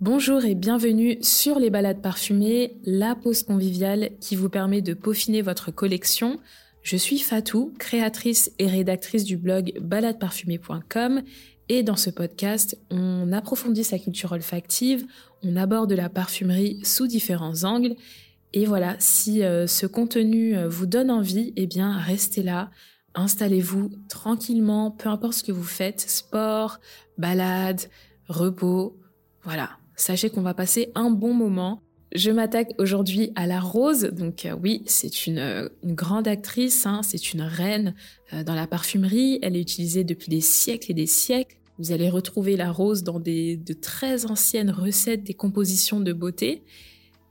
Bonjour et bienvenue sur les balades parfumées, la pause conviviale qui vous permet de peaufiner votre collection. Je suis Fatou, créatrice et rédactrice du blog baladeparfumée.com et dans ce podcast, on approfondit sa culture olfactive, on aborde la parfumerie sous différents angles et voilà, si euh, ce contenu euh, vous donne envie, eh bien restez là, installez-vous tranquillement, peu importe ce que vous faites, sport, balade, repos, voilà, sachez qu'on va passer un bon moment. Je m'attaque aujourd'hui à la Rose. Donc euh, oui, c'est une, euh, grande actrice, hein, c'est une reine euh, dans la parfumerie. Elle est utilisée depuis des siècles et des siècles. Vous allez retrouver la rose dans des, de très anciennes recettes des compositions de beauté.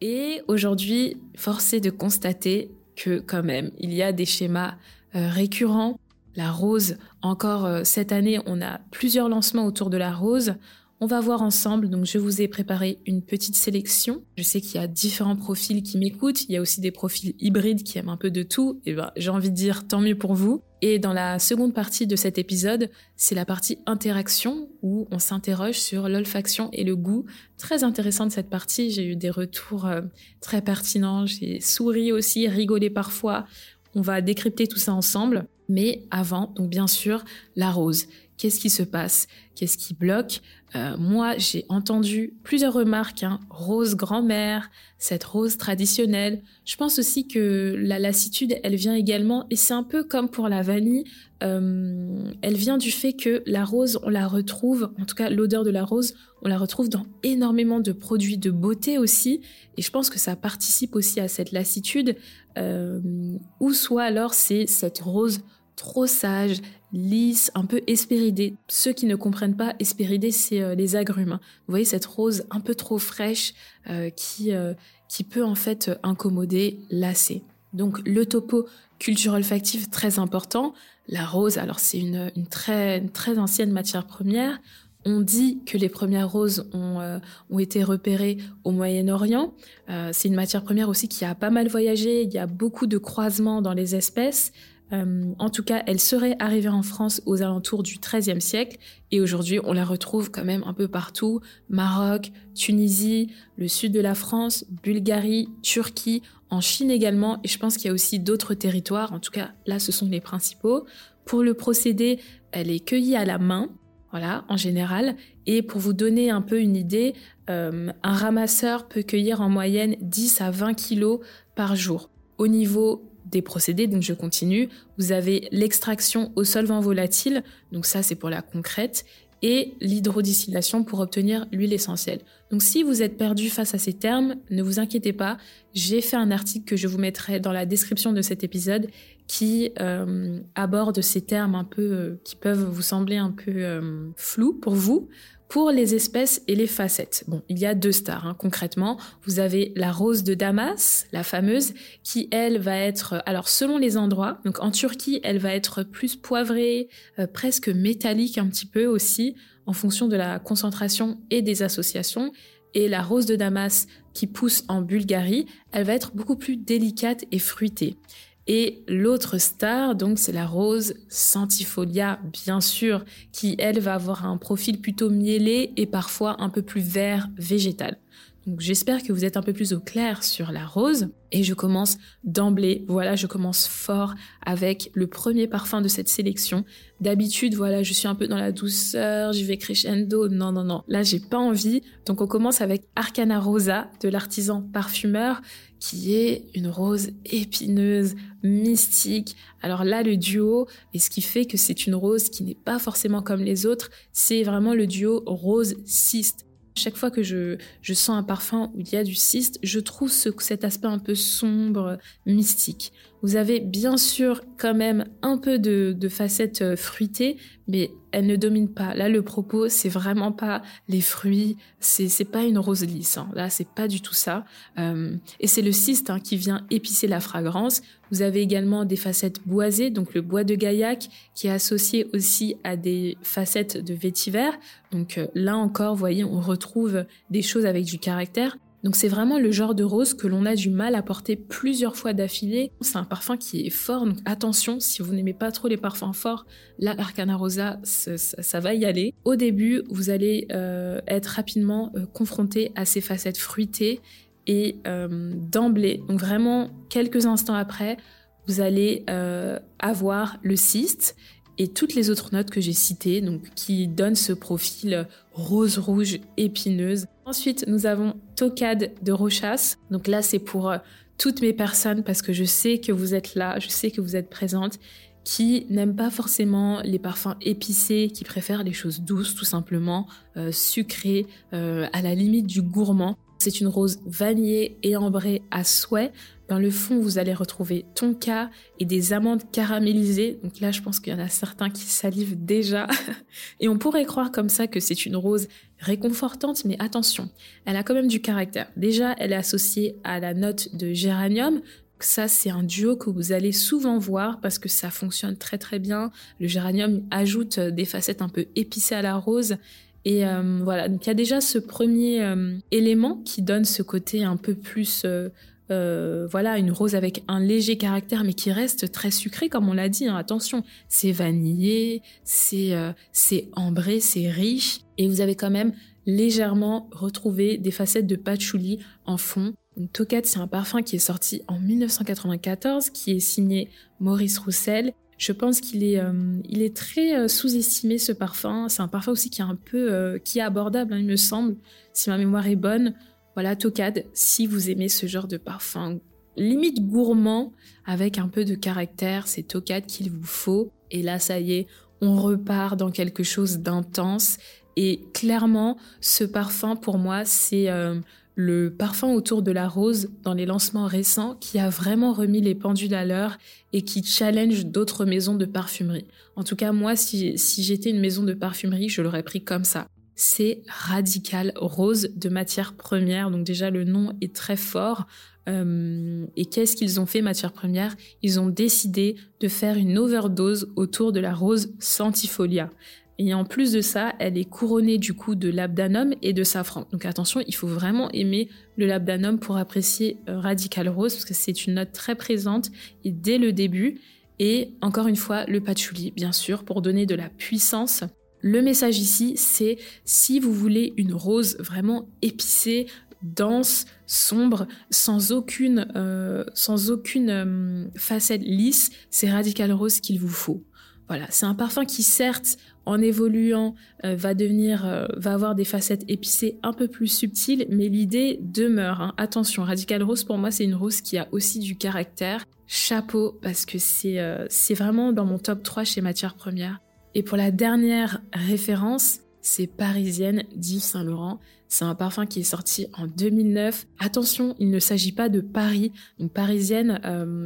Et aujourd'hui, force est de constater que quand même, il y a des schémas récurrents. La rose, encore cette année, on a plusieurs lancements autour de la rose. On va voir ensemble, donc je vous ai préparé une petite sélection. Je sais qu'il y a différents profils qui m'écoutent, il y a aussi des profils hybrides qui aiment un peu de tout, et ben j'ai envie de dire tant mieux pour vous. Et dans la seconde partie de cet épisode, c'est la partie interaction où on s'interroge sur l'olfaction et le goût. Très intéressante cette partie, j'ai eu des retours euh, très pertinents, j'ai souri aussi, rigolé parfois. On va décrypter tout ça ensemble. Mais avant, donc bien sûr, la rose. Qu'est-ce qui se passe Qu'est-ce qui bloque euh, Moi, j'ai entendu plusieurs remarques. Hein. Rose grand-mère, cette rose traditionnelle. Je pense aussi que la lassitude, elle vient également, et c'est un peu comme pour la vanille, euh, elle vient du fait que la rose, on la retrouve, en tout cas l'odeur de la rose, on la retrouve dans énormément de produits de beauté aussi, et je pense que ça participe aussi à cette lassitude, euh, ou soit alors c'est cette rose trop sage, lisse, un peu espéridée. Ceux qui ne comprennent pas, espéridée, c'est euh, les agrumes. Hein. Vous voyez cette rose un peu trop fraîche euh, qui, euh, qui peut en fait incommoder, lasser. Donc le topo culture olfactive très important. La rose, alors c'est une, une, très, très ancienne matière première. On dit que les premières roses ont, ont été repérées au Moyen-Orient. c'est une matière première aussi qui a pas mal voyagé. Il y a beaucoup de croisements dans les espèces. Euh, en tout cas, elle serait arrivée en France aux alentours du XIIIe siècle et aujourd'hui, on la retrouve quand même un peu partout. Maroc, Tunisie, le sud de la France, Bulgarie, Turquie, en Chine également et je pense qu'il y a aussi d'autres territoires. En tout cas, là, ce sont les principaux. Pour le procédé, elle est cueillie à la main, voilà, en général. Et pour vous donner un peu une idée, euh, un ramasseur peut cueillir en moyenne 10 à 20 kilos par jour. Au niveau des procédés, donc je continue. Vous avez l'extraction au solvant volatile, donc ça c'est pour la concrète, et l'hydrodistillation pour obtenir l'huile essentielle. Donc si vous êtes perdu face à ces termes, ne vous inquiétez pas, j'ai fait un article que je vous mettrai dans la description de cet épisode qui euh, aborde ces termes un peu euh, qui peuvent vous sembler un peu euh, flous pour vous. Pour les espèces et les facettes, bon, il y a deux stars hein, concrètement. Vous avez la rose de Damas, la fameuse, qui elle va être, alors selon les endroits, donc en Turquie, elle va être plus poivrée, euh, presque métallique un petit peu aussi, en fonction de la concentration et des associations. Et la rose de Damas qui pousse en Bulgarie, elle va être beaucoup plus délicate et fruitée. Et l'autre star, donc, c'est la rose centifolia, bien sûr, qui, elle, va avoir un profil plutôt mielé et parfois un peu plus vert végétal. Donc j'espère que vous êtes un peu plus au clair sur la rose. Et je commence d'emblée, voilà, je commence fort avec le premier parfum de cette sélection. D'habitude, voilà, je suis un peu dans la douceur, j'y vais crescendo. Non, non, non. Là, j'ai pas envie. Donc on commence avec Arcana Rosa de l'artisan parfumeur qui est une rose épineuse, mystique. Alors là, le duo, et ce qui fait que c'est une rose qui n'est pas forcément comme les autres, c'est vraiment le duo rose-cyste. Chaque fois que je, sens un parfum où il y a du cyste, je trouve ce, cet aspect un peu sombre, mystique. Vous avez bien sûr quand même un peu de, de facettes euh, fruitées, mais elle ne domine pas. Là, le propos, c'est vraiment pas les fruits, c'est pas une rose lisse. Hein. Là, c'est pas du tout ça. Euh, et c'est le cyste hein, qui vient épicer la fragrance. Vous avez également des facettes boisées, donc le bois de gaillac qui est associé aussi à des facettes de vétiver. Donc euh, là encore, voyez, on retrouve des choses avec du caractère. Donc c'est vraiment le genre de rose que l'on a du mal à porter plusieurs fois d'affilée. C'est un parfum qui est fort, donc attention, si vous n'aimez pas trop les parfums forts, la Arcana Rosa, ça, va y aller. Au début, vous allez euh, être rapidement euh, confronté à ces facettes fruitées et euh, d'emblée, donc vraiment quelques instants après, vous allez avoir le cyste et toutes les autres notes que j'ai citées, donc qui donnent ce profil rose rouge épineuse. Ensuite, nous avons Tocade de Rochas. Donc là, c'est pour euh, toutes mes personnes parce que je sais que vous êtes là, je sais que vous êtes présentes qui n'aiment pas forcément les parfums épicés, qui préfèrent les choses douces tout simplement, euh, sucrées, euh, à la limite du gourmand. C'est une rose vanillée et ambrée à souhait. Dans le fond, vous allez retrouver tonka et des amandes caramélisées. Donc là, je pense qu'il y en a certains qui salivent déjà. et on pourrait croire comme ça que c'est une rose réconfortante, mais attention, elle a quand même du caractère. Déjà, elle est associée à la note de géranium. Ça, c'est un duo que vous allez souvent voir parce que ça fonctionne très très bien. Le géranium ajoute des facettes un peu épicées à la rose et euh, voilà, donc il y a déjà ce premier euh, élément qui donne ce côté un peu plus, euh, voilà, une rose avec un léger caractère, mais qui reste très sucré, comme on l'a dit. Hein. attention, c'est vanillé, c'est c'est ambré, c'est riche, et vous avez quand même légèrement retrouvé des facettes de patchouli en fond. Tokat, c'est un parfum qui est sorti en 1994, qui est signé Maurice Roussel je pense qu'il est, euh, il est très euh, sous-estimé ce parfum. C'est un parfum aussi qui est un peu, euh, qui est abordable, hein, il me semble, si ma mémoire est bonne. Voilà, Tocade, si vous aimez ce genre de parfum, limite gourmand, avec un peu de caractère, c'est Tocade qu'il vous faut. Et là, ça y est, on repart dans quelque chose d'intense. Et clairement, ce parfum, pour moi, c'est le parfum autour de la rose dans les lancements récents qui a vraiment remis les pendules à l'heure et qui challenge d'autres maisons de parfumerie. En tout cas, moi, si, j'étais une maison de parfumerie, je l'aurais pris comme ça. C'est Radical Rose de matière première. Donc déjà, le nom est très fort. Euh, et qu'est-ce qu'ils ont fait matière première? Ils ont décidé de faire une overdose autour de la rose Santifolia. Et en plus de ça, elle est couronnée du coup de labdanum et de safran. Donc attention, il faut vraiment aimer le labdanum pour apprécier euh, Radical Rose parce que c'est une note très présente dès le début. Et encore une fois, le patchouli, bien sûr, pour donner de la puissance. Le message ici, c'est si vous voulez une rose vraiment épicée, dense, sombre, sans aucune, euh, sans aucune euh, facette lisse, c'est Radical Rose qu'il vous faut. Voilà, c'est un parfum qui certes en évoluant, euh, va devenir, va avoir des facettes épicées un peu plus subtiles, mais l'idée demeure. Hein. Attention, Radical Rose pour moi c'est une rose qui a aussi du caractère. Chapeau parce que c'est c'est vraiment dans mon top 3 chez Matière Première. Et pour la dernière référence, c'est Parisienne d'Yves Saint Laurent. C'est un parfum qui est sorti en 2009. Attention, il ne s'agit pas de Paris. Donc parisienne,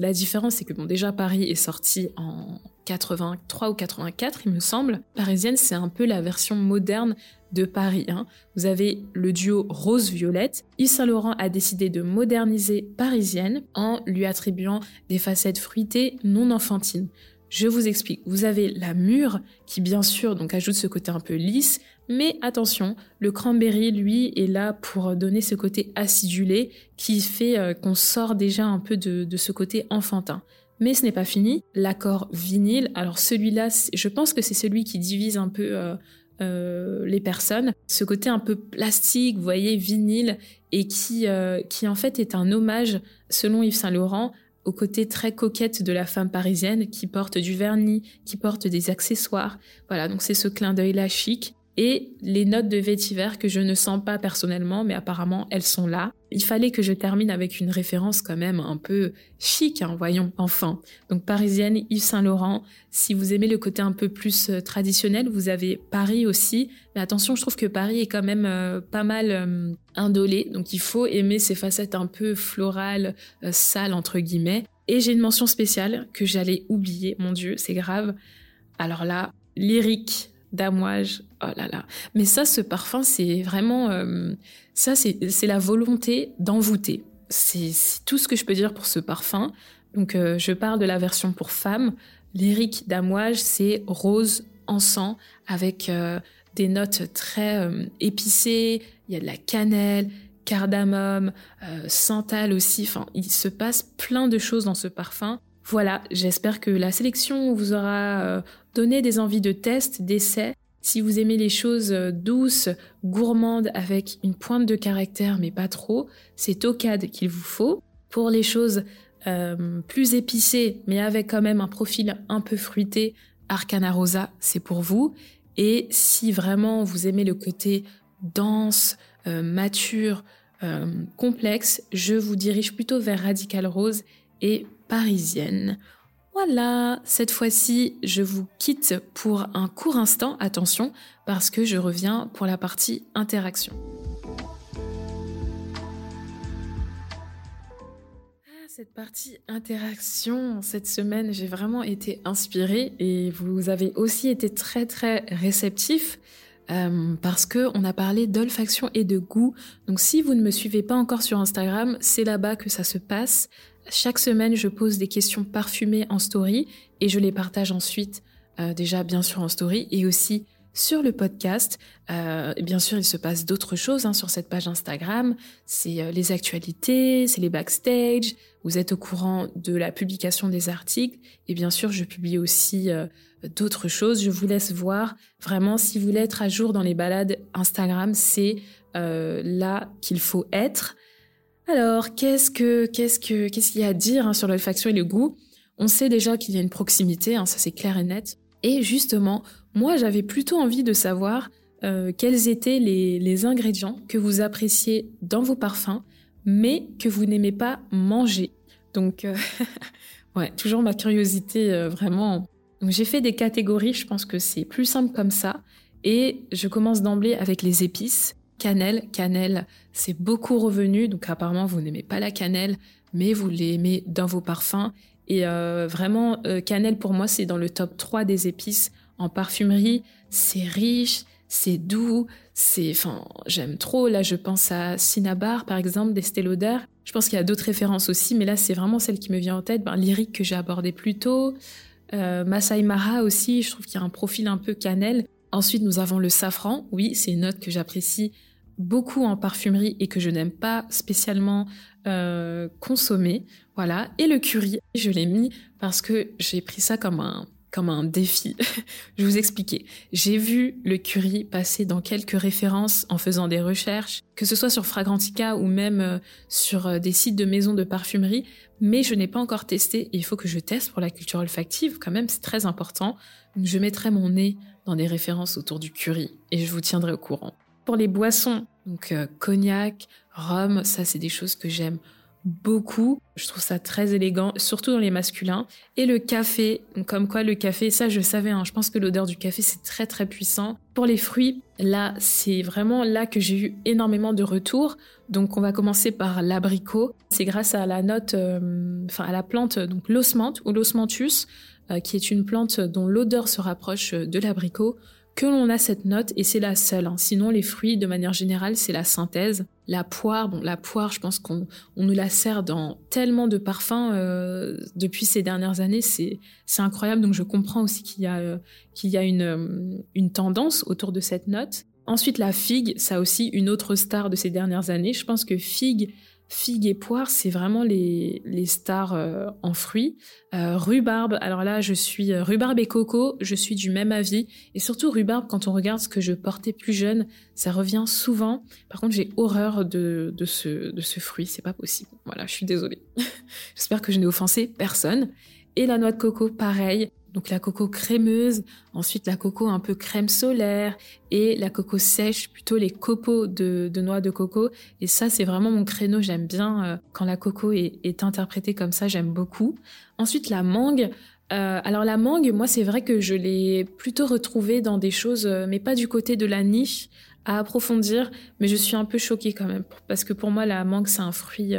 la différence c'est que déjà Paris est sorti en 83 ou 84, il me semble. Parisienne, c'est un peu la version moderne de Paris. Hein. Vous avez le duo rose-violette. Yves Saint Laurent a décidé de moderniser Parisienne en lui attribuant des facettes fruitées non enfantines. Je vous explique. Vous avez la mûre qui bien sûr donc ajoute ce côté un peu lisse, mais attention, le cranberry lui est là pour donner ce côté acidulé qui fait euh, qu'on sort déjà un peu de ce côté enfantin. Mais ce n'est pas fini. L'accord vinyle, alors celui-là, je pense que c'est celui qui divise un peu euh, euh, les personnes. Ce côté un peu plastique, vous voyez, vinyle, et qui, qui en fait est un hommage, selon Yves Saint Laurent, au côté très coquette de la femme parisienne qui porte du vernis, qui porte des accessoires. Voilà, donc c'est ce clin d'œil-là chic et les notes de vétiver que je ne sens pas personnellement, mais apparemment elles sont là. Il fallait que je termine avec une référence quand même un peu chic, hein, voyons, enfin. Donc parisienne, Yves Saint Laurent. Si vous aimez le côté un peu plus euh, traditionnel, vous avez Paris aussi. Mais attention, je trouve que Paris est quand même euh, pas mal euh, indolé, donc il faut aimer ces facettes un peu florales, sales entre guillemets. Et j'ai une mention spéciale que j'allais oublier, mon dieu, c'est grave. Alors là, lyrique damouage. Oh là. Mais ça, ce parfum, c'est vraiment... Euh, ça, c'est la volonté d'envoûter. C'est tout ce que je peux dire pour ce parfum. Donc, euh, je parle de la version pour femmes. Lyrique d'amouage, c'est rose, encens, avec euh, des notes très épicées. Il y a de la cannelle, cardamome, santal aussi. Enfin, il se passe plein de choses dans ce parfum. Voilà, j'espère que la sélection vous aura donné des envies de test, d'essai. Si vous aimez les choses euh, douces, gourmandes, avec une pointe de caractère, mais pas trop, c'est Tocade qu'il vous faut. Pour les choses euh, plus épicées, mais avec quand même un profil un peu fruité, Arcana Rosa, c'est pour vous. Et si vraiment vous aimez le côté dense, mature, complexe, je vous dirige plutôt vers Radical Rose et parisienne. Voilà, cette fois-ci, je vous quitte pour un court instant, attention, parce que je reviens pour la partie interaction. Ah, cette partie interaction, cette semaine, j'ai vraiment été inspirée et vous avez aussi été très très réceptif euh, parce que on a parlé d'olfaction et de goût. Donc si vous ne me suivez pas encore sur Instagram, c'est là-bas que ça se passe. Chaque semaine, je pose des questions parfumées en story et je les partage ensuite, euh, déjà bien sûr en story et aussi sur le podcast. Euh, bien sûr, il se passe d'autres choses hein, sur cette page Instagram. C'est euh, les actualités, c'est les backstage. Vous êtes au courant de la publication des articles et bien sûr, je publie aussi d'autres choses. Je vous laisse voir. Vraiment, si vous voulez être à jour dans les balades Instagram, c'est là qu'il faut être. Alors, qu'est-ce que qu'est-ce que qu'est-ce qu'il y a à dire hein, sur l'olfaction et le goût? On sait déjà qu'il y a une proximité, hein, ça c'est clair et net. Et justement, moi j'avais plutôt envie de savoir euh, quels étaient les, ingrédients que vous appréciez dans vos parfums, mais que vous n'aimez pas manger. Donc, euh, ouais, toujours ma curiosité euh, vraiment. J'ai fait des catégories, je pense que c'est plus simple comme ça. Et je commence d'emblée avec les épices. Cannelle, cannelle, c'est beaucoup revenu, donc apparemment vous n'aimez pas la cannelle, mais vous l'aimez dans vos parfums. Et euh, vraiment, euh, cannelle pour moi c'est dans le top 3 des épices en parfumerie. C'est riche, c'est doux, c'est, enfin, j'aime trop. Là, je pense à Cinnabar par exemple, d'Estée Lauder. Je pense qu'il y a d'autres références aussi, mais là c'est vraiment celle qui me vient en tête. Ben, Lyrique que j'ai abordé plus tôt. Euh, Masai Mara aussi, je trouve qu'il y a un profil un peu cannelle. Ensuite, nous avons le safran. Oui, c'est une note que j'apprécie beaucoup en parfumerie et que je n'aime pas spécialement euh, consommer. Voilà. Et le curry, je l'ai mis parce que j'ai pris ça comme un comme un défi. je vous expliquer. J'ai vu le curry passer dans quelques références en faisant des recherches, que ce soit sur Fragrantica ou même euh, sur euh, des sites de maisons de parfumerie, mais je n'ai pas encore testé il faut que je teste pour la culture olfactive quand même, c'est très important. je mettrai mon nez dans des références autour du curry et je vous tiendrai au courant. Pour les boissons, donc euh, cognac, rhum, ça c'est des choses que j'aime beaucoup. Je trouve ça très élégant, surtout dans les masculins. Et le café, comme quoi le café, ça je savais, hein, je pense que l'odeur du café c'est très très puissant. Pour les fruits, là c'est vraiment là que j'ai eu énormément de retours. Donc on va commencer par l'abricot. C'est grâce à la note, euh, enfin à la plante, donc l'osmante ou l'osmanthus, qui est une plante dont l'odeur se rapproche de l'abricot que l'on a cette note et c'est la seule. Hein. Sinon, les fruits, de manière générale, c'est la synthèse. La poire, bon, la poire, je pense qu'on on nous la sert dans tellement de parfums euh, depuis ces dernières années, c'est incroyable. Donc, je comprends aussi qu'il y a euh, y a une euh, une tendance autour de cette note. Ensuite, la figue, ça aussi une autre star de ces dernières années. Je pense que figue Figue et poire, c'est vraiment les, les stars euh, en fruits. Euh, rhubarbe, alors là, je suis euh, rhubarbe et coco, je suis du même avis. Et surtout rhubarbe, quand on regarde ce que je portais plus jeune, ça revient souvent. Par contre, j'ai horreur de, de, ce, de ce fruit, c'est pas possible. Voilà, je suis désolée. J'espère que je n'ai offensé personne. Et la noix de coco, pareil. Donc la coco crémeuse, ensuite la coco un peu crème solaire et la coco sèche, plutôt les copeaux de, noix de coco. Et ça, c'est vraiment mon créneau. J'aime bien euh, quand la coco est, interprétée comme ça, j'aime beaucoup. Ensuite, la mangue. Euh, alors la mangue, moi, c'est vrai que je l'ai plutôt retrouvée dans des choses, euh, mais pas du côté de la niche à approfondir, mais je suis un peu choquée quand même, parce que pour moi, la mangue, c'est un fruit,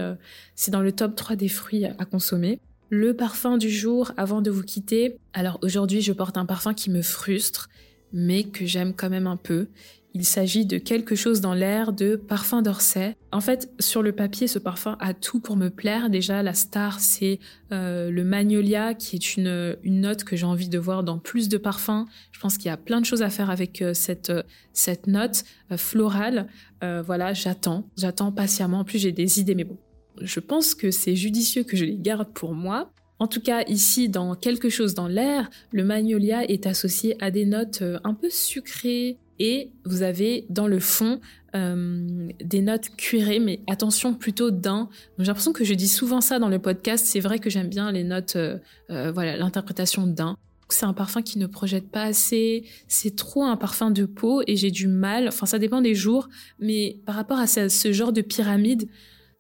c'est dans le top 3 des fruits à consommer. Le parfum du jour avant de vous quitter. Alors aujourd'hui, je porte un parfum qui me frustre, mais que j'aime quand même un peu. Il s'agit de quelque chose dans l'air de parfum d'Orsay. En fait, sur le papier, ce parfum a tout pour me plaire. Déjà, la star, c'est euh, le magnolia, qui est une, une note que j'ai envie de voir dans plus de parfums. Je pense qu'il y a plein de choses à faire avec euh, cette, euh, cette note florale. voilà, j'attends, j'attends patiemment. En plus, j'ai des idées, mais bon, je pense que c'est judicieux que je les garde pour moi. En tout cas, ici, dans quelque chose dans l'air, le magnolia est associé à des notes euh, un peu sucrées et vous avez dans le fond euh, des notes cuirées, mais attention plutôt d'un. J'ai l'impression que je dis souvent ça dans le podcast. C'est vrai que j'aime bien les notes, euh, voilà, l'interprétation d'un. C'est un parfum qui ne projette pas assez, c'est trop un parfum de peau et j'ai du mal, enfin ça dépend des jours, mais par rapport à ce genre de pyramide,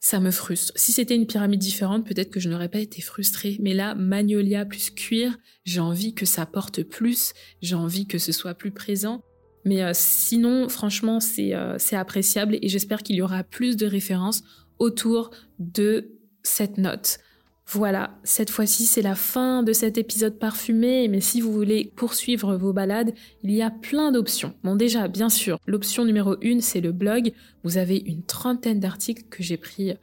ça me frustre. Si c'était une pyramide différente, peut-être que je n'aurais pas été frustrée. Mais là, magnolia plus cuir, j'ai envie que ça porte plus, j'ai envie que ce soit plus présent. Mais euh, sinon, franchement, euh, c'est appréciable et j'espère qu'il y aura plus de références autour de cette note. Voilà, cette fois-ci c'est la fin de cet épisode parfumé, mais si vous voulez poursuivre vos balades, il y a plein d'options. Bon déjà, bien sûr, l'option numéro une c'est le blog. Vous avez une trentaine d'articles que j'ai pris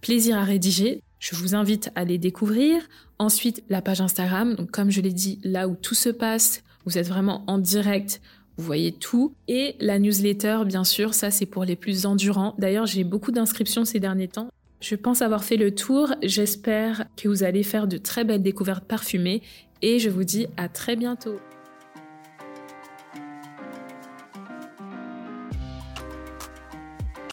plaisir à rédiger. Je vous invite à les découvrir. Ensuite, la page Instagram, donc comme je l'ai dit, là où tout se passe, vous êtes vraiment en direct, vous voyez tout. Et la newsletter, bien sûr, ça c'est pour les plus endurants. D'ailleurs, j'ai beaucoup d'inscriptions ces derniers temps. Je pense avoir fait le tour. J'espère que vous allez faire de très belles découvertes parfumées et je vous dis à très bientôt.